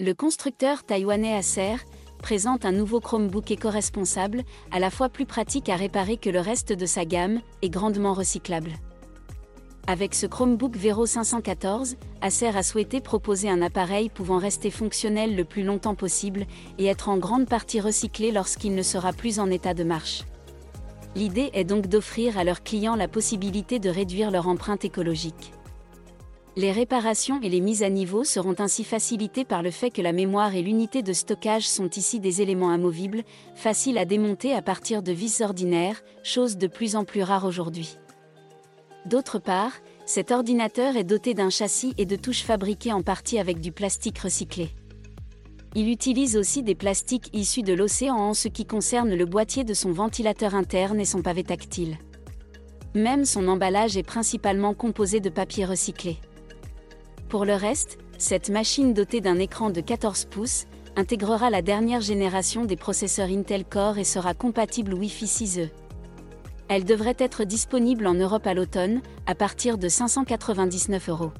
Le constructeur taïwanais Acer présente un nouveau Chromebook éco-responsable, à la fois plus pratique à réparer que le reste de sa gamme, et grandement recyclable. Avec ce Chromebook Vero 514, Acer a souhaité proposer un appareil pouvant rester fonctionnel le plus longtemps possible et être en grande partie recyclé lorsqu'il ne sera plus en état de marche. L'idée est donc d'offrir à leurs clients la possibilité de réduire leur empreinte écologique. Les réparations et les mises à niveau seront ainsi facilitées par le fait que la mémoire et l'unité de stockage sont ici des éléments amovibles, faciles à démonter à partir de vis ordinaires, chose de plus en plus rare aujourd'hui. D'autre part, cet ordinateur est doté d'un châssis et de touches fabriquées en partie avec du plastique recyclé. Il utilise aussi des plastiques issus de l'océan en ce qui concerne le boîtier de son ventilateur interne et son pavé tactile. Même son emballage est principalement composé de papier recyclé. Pour le reste, cette machine dotée d'un écran de 14 pouces intégrera la dernière génération des processeurs Intel Core et sera compatible Wi-Fi 6E. Elle devrait être disponible en Europe à l'automne, à partir de 599 euros.